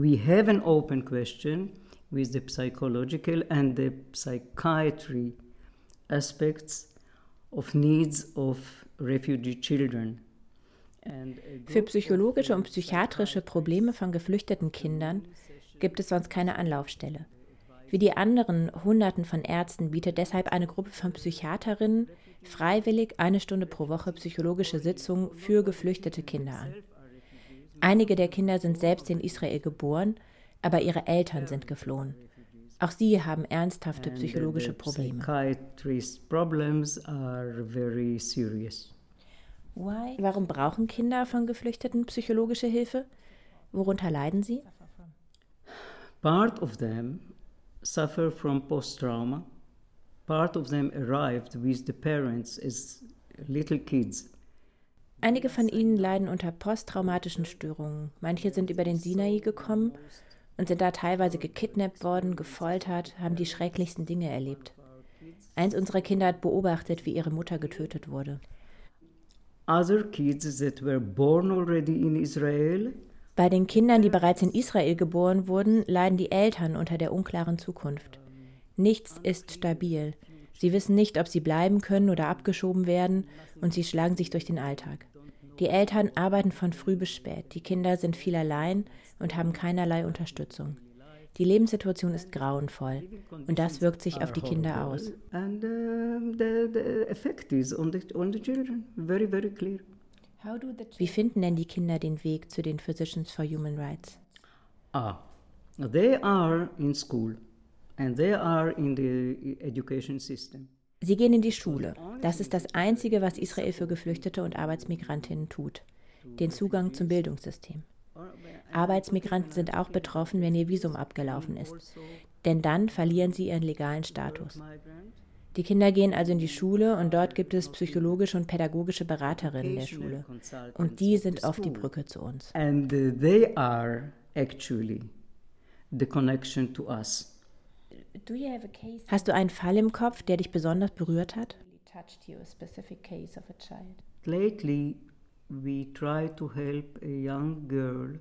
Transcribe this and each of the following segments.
we have an open question with the psychological and the psychiatry aspects of needs of refugee children. Für psychologische und psychiatrische Probleme von geflüchteten Kindern gibt es sonst keine Anlaufstelle. Wie die anderen Hunderten von Ärzten bietet deshalb eine Gruppe von Psychiaterinnen freiwillig eine Stunde pro Woche psychologische Sitzungen für geflüchtete Kinder an. Einige der Kinder sind selbst in Israel geboren, aber ihre Eltern sind geflohen. Auch sie haben ernsthafte psychologische Probleme. Warum brauchen Kinder von Geflüchteten psychologische Hilfe? Worunter leiden sie? Part of them suffer from post-trauma. Part of them arrived with the parents as little kids. Einige von ihnen leiden unter posttraumatischen Störungen. Manche sind über den Sinai gekommen und sind da teilweise gekidnappt worden, gefoltert, haben die schrecklichsten Dinge erlebt. Eins unserer Kinder hat beobachtet, wie ihre Mutter getötet wurde. Other kids that were born already in Israel bei den Kindern, die bereits in Israel geboren wurden, leiden die Eltern unter der unklaren Zukunft. Nichts ist stabil. Sie wissen nicht, ob sie bleiben können oder abgeschoben werden, und sie schlagen sich durch den Alltag. Die Eltern arbeiten von früh bis spät, die Kinder sind viel allein und haben keinerlei Unterstützung. Die Lebenssituation ist grauenvoll und das wirkt sich auf die Kinder aus. And uh, the, the effect is on the, on the children, very, very clear. Wie finden denn die Kinder den Weg zu den Physicians for Human Rights? Ah, they are in school Sie gehen in die Schule. Das ist das Einzige, was Israel für Geflüchtete und Arbeitsmigrantinnen tut. Den Zugang zum Bildungssystem. Arbeitsmigranten sind auch betroffen, wenn ihr Visum abgelaufen ist. Denn dann verlieren sie ihren legalen Status. Die Kinder gehen also in die Schule und dort gibt es psychologische und pädagogische Beraterinnen der Schule. Und die sind oft die Brücke zu uns. And uh, they are actually the connection to us. Hast du einen Fall im Kopf, der dich besonders berührt hat? Lately we try to help a young girl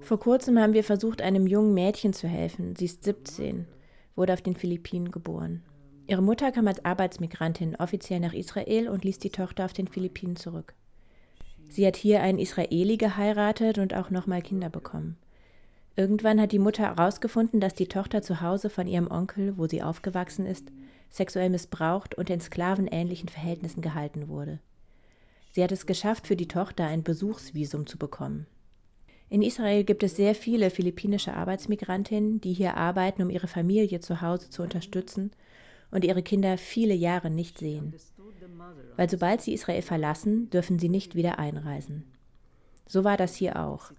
Vor kurzem haben wir versucht, einem jungen Mädchen zu helfen. Sie ist 17 wurde auf den Philippinen geboren. Ihre Mutter kam als Arbeitsmigrantin offiziell nach Israel und ließ die Tochter auf den Philippinen zurück. Sie hat hier einen Israeli geheiratet und auch nochmal Kinder bekommen. Irgendwann hat die Mutter herausgefunden, dass die Tochter zu Hause von ihrem Onkel, wo sie aufgewachsen ist, sexuell missbraucht und in sklavenähnlichen Verhältnissen gehalten wurde. Sie hat es geschafft, für die Tochter ein Besuchsvisum zu bekommen. In Israel gibt es sehr viele philippinische Arbeitsmigrantinnen, die hier arbeiten, um ihre Familie zu Hause zu unterstützen und ihre Kinder viele Jahre nicht sehen. Weil sobald sie Israel verlassen, dürfen sie nicht wieder einreisen. So war das hier auch.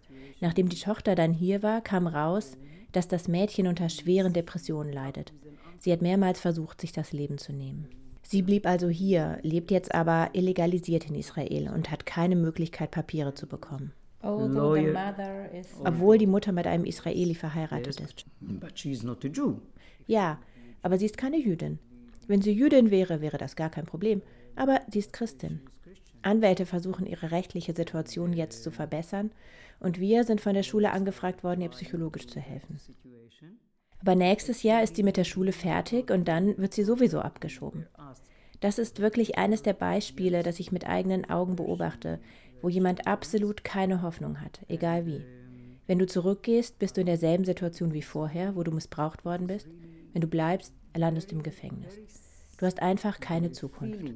Nachdem die Tochter dann hier war, kam raus, dass das Mädchen unter schweren Depressionen leidet. Sie hat mehrmals versucht, sich das Leben zu nehmen. Sie blieb also hier, lebt jetzt aber illegalisiert in Israel und hat keine Möglichkeit, Papiere zu bekommen. Obwohl die Mutter mit einem Israeli verheiratet ist. Ja, aber sie ist keine Jüdin. Wenn sie Jüdin wäre, wäre das gar kein Problem. Aber sie ist Christin. Anwälte versuchen ihre rechtliche Situation jetzt zu verbessern und wir sind von der Schule angefragt worden, ihr psychologisch zu helfen. Aber nächstes Jahr ist sie mit der Schule fertig und dann wird sie sowieso abgeschoben. Das ist wirklich eines der Beispiele, das ich mit eigenen Augen beobachte, wo jemand absolut keine Hoffnung hat, egal wie. Wenn du zurückgehst, bist du in derselben Situation wie vorher, wo du missbraucht worden bist. Wenn du bleibst, landest du im Gefängnis. Du hast einfach keine Zukunft.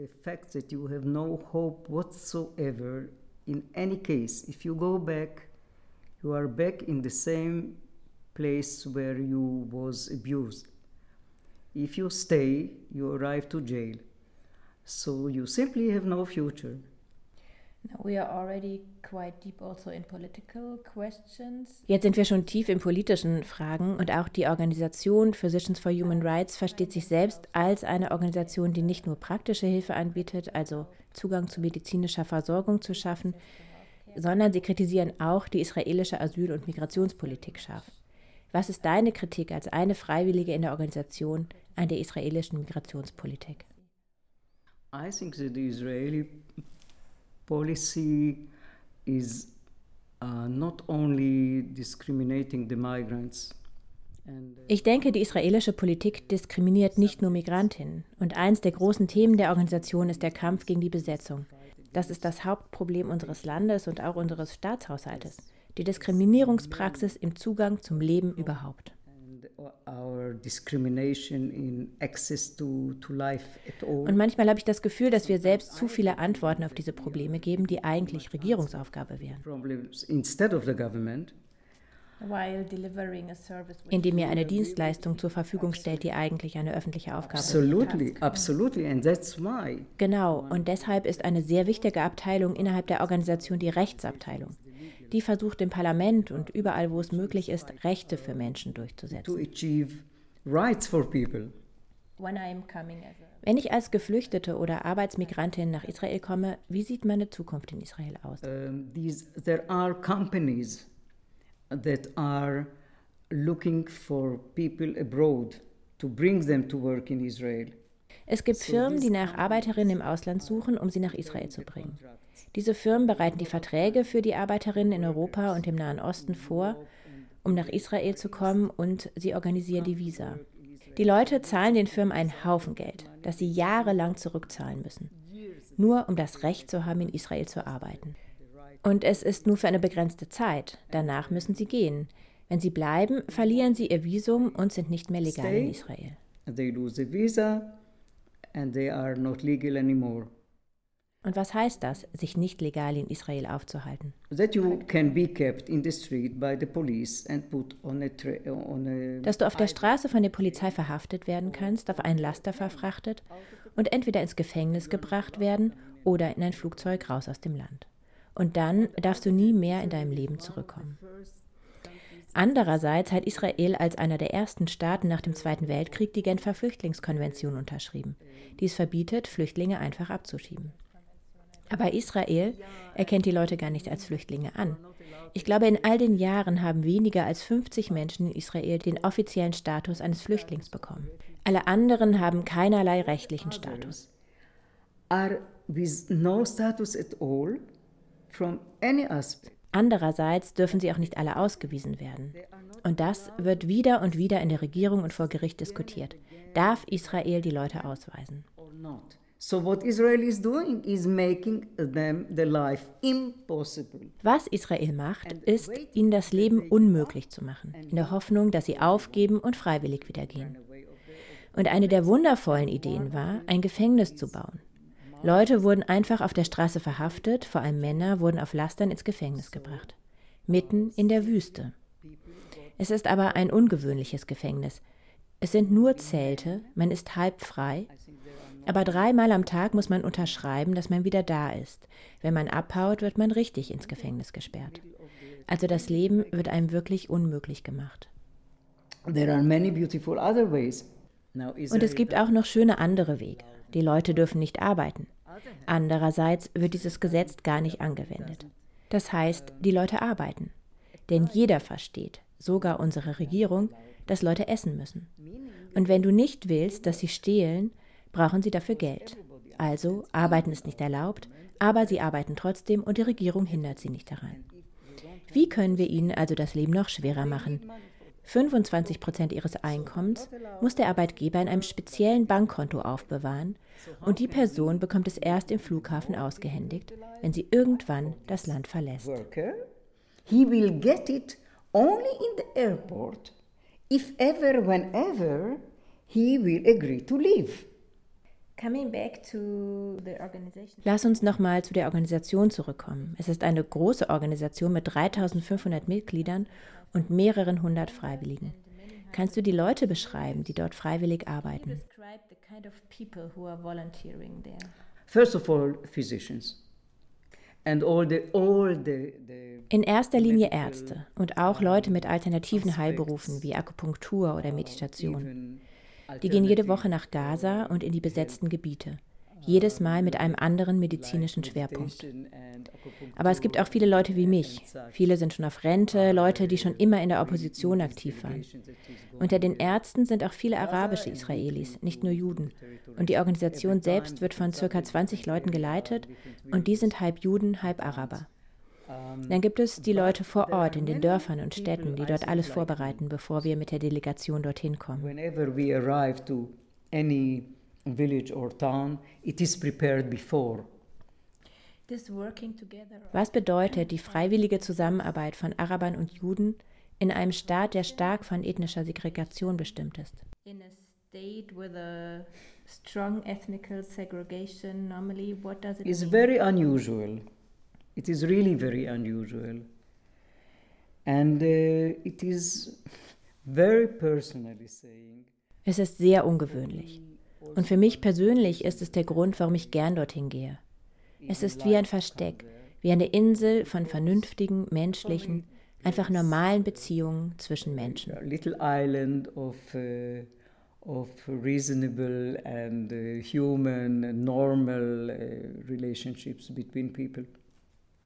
The fact that you have no hope whatsoever in any case. If you go back, you are back in the same place where you was abused. If you stay, you arrive to jail. So you simply have no future. Also Jetzt sind wir schon tief in politischen Fragen und auch die Organisation Physicians for Human Rights versteht sich selbst als eine Organisation, die nicht nur praktische Hilfe anbietet, also Zugang zu medizinischer Versorgung zu schaffen, sondern sie kritisieren auch die israelische Asyl- und Migrationspolitik scharf. Was ist deine Kritik als eine Freiwillige in der Organisation an der israelischen Migrationspolitik? I think that the Israeli policy is uh, not only discriminating the migrants. Ich denke, die israelische Politik diskriminiert nicht nur Migrantinnen. Und eins der großen Themen der Organisation ist der Kampf gegen die Besetzung. Das ist das Hauptproblem unseres Landes und auch unseres Staatshaushaltes. Die Diskriminierungspraxis im Zugang zum Leben überhaupt. Und manchmal habe ich das Gefühl, dass wir selbst zu viele Antworten auf diese Probleme geben, die eigentlich Regierungsaufgabe wären. Indem ihr eine Dienstleistung zur Verfügung stellt, die eigentlich eine öffentliche Aufgabe absolutely, ist. Absolutely, and that's why. Genau, und deshalb ist eine sehr wichtige Abteilung innerhalb der Organisation die Rechtsabteilung. Die versucht im Parlament und überall, wo es möglich ist, Rechte für Menschen durchzusetzen. Wenn ich als Geflüchtete oder Arbeitsmigrantin nach Israel komme, wie sieht meine Zukunft in Israel aus? Um, these, there are companies that are looking for people abroad to bring them to work in Israel. Es gibt Firmen, die nach Arbeiterinnen im Ausland suchen, um sie nach Israel zu bringen. Diese Firmen bereiten die Verträge für die Arbeiterinnen in Europa und im Nahen Osten vor, um nach Israel zu kommen und sie organisieren die Visa. Die Leute zahlen den Firmen einen Haufen Geld, das sie jahrelang zurückzahlen müssen, nur um das Recht zu haben, in Israel zu arbeiten. Und es ist nur für eine begrenzte Zeit. Danach müssen sie gehen. Wenn sie bleiben, verlieren sie ihr Visum und sind nicht mehr legal in Israel. They lose the visa and they are not legal anymore. Und was heißt das, sich nicht legal in Israel aufzuhalten? Dass du auf der Straße von der Polizei verhaftet werden kannst, auf einen Laster verfrachtet und entweder ins Gefängnis gebracht werden oder in ein Flugzeug raus aus dem Land. Und dann darfst du nie mehr in deinem Leben zurückkommen. Andererseits hat Israel als einer der ersten Staaten nach dem Zweiten Weltkrieg die Genfer Flüchtlingskonvention unterschrieben, die es verbietet, Flüchtlinge einfach abzuschieben. Aber Israel erkennt die Leute gar nicht als Flüchtlinge an. Ich glaube, in all den Jahren haben weniger als 50 Menschen in Israel den offiziellen Status eines Flüchtlings bekommen. Alle anderen haben keinerlei rechtlichen Status. Andererseits dürfen sie auch nicht alle ausgewiesen werden. Und das wird wieder und wieder in der Regierung und vor Gericht diskutiert. Darf Israel die Leute ausweisen? So what Israel is doing is making them the life impossible. Was Israel macht, ist, ihnen das Leben unmöglich zu machen, in der Hoffnung, dass sie aufgeben und freiwillig wieder gehen. Und eine der wundervollen Ideen war, ein Gefängnis zu bauen. Leute wurden einfach auf der Straße verhaftet, vor allem Männer wurden auf Lastern ins Gefängnis gebracht. Mitten in der Wüste. Es ist aber ein ungewöhnliches Gefängnis. Es sind nur Zelte, man ist halb frei aber dreimal am Tag muss man unterschreiben, dass man wieder da ist. Wenn man abhaut, wird man richtig ins Gefängnis gesperrt. Also das Leben wird einem wirklich unmöglich gemacht. Und es gibt auch noch schöne andere Wege. Die Leute dürfen nicht arbeiten. Andererseits wird dieses Gesetz gar nicht angewendet. Das heißt, die Leute arbeiten. Denn jeder versteht, sogar unsere Regierung, dass Leute essen müssen. Und wenn du nicht willst, dass sie stehlen, brauchen sie dafür Geld. Also arbeiten ist nicht erlaubt, aber sie arbeiten trotzdem und die Regierung hindert sie nicht daran. Wie können wir ihnen also das Leben noch schwerer machen? 25 Prozent ihres Einkommens muss der Arbeitgeber in einem speziellen Bankkonto aufbewahren und die Person bekommt es erst im Flughafen ausgehändigt, wenn sie irgendwann das Land verlässt. He will get it only in the airport if ever, whenever he will agree to leave. Lass uns nochmal zu der Organisation zurückkommen. Es ist eine große Organisation mit 3500 Mitgliedern und mehreren hundert Freiwilligen. Kannst du die Leute beschreiben, die dort freiwillig arbeiten? First of all, physicians. In erster Linie Ärzte und auch Leute mit alternativen Heilberufen wie Akupunktur oder Meditation. Die gehen jede Woche nach Gaza und in die besetzten Gebiete. Jedes Mal mit einem anderen medizinischen Schwerpunkt. Aber es gibt auch viele Leute wie mich. Viele sind schon auf Rente, Leute, die schon immer in der Opposition aktiv waren. Unter den Ärzten sind auch viele arabische Israelis, nicht nur Juden. Und die Organisation selbst wird von ca. 20 Leuten geleitet und die sind halb Juden, halb Araber. Dann gibt es die Leute vor Ort in den Dörfern und Städten, die dort alles vorbereiten, bevor wir mit der Delegation dorthin kommen. Village or town, it is prepared before. Was bedeutet die freiwillige Zusammenarbeit von Arabern und Juden in einem Staat, der stark von ethnischer Segregation bestimmt ist? In a state with a strong ethnical segregation, normally what does it It's mean? very unusual. It is really very unusual. And uh, it is very personally saying. Es ist sehr ungewöhnlich. Und für mich persönlich ist es der Grund, warum ich gern dorthin gehe. Es ist wie ein Versteck, wie eine Insel von vernünftigen, menschlichen, einfach normalen Beziehungen zwischen Menschen. Little island of, uh, of reasonable and uh, human, normal uh, relationships between people.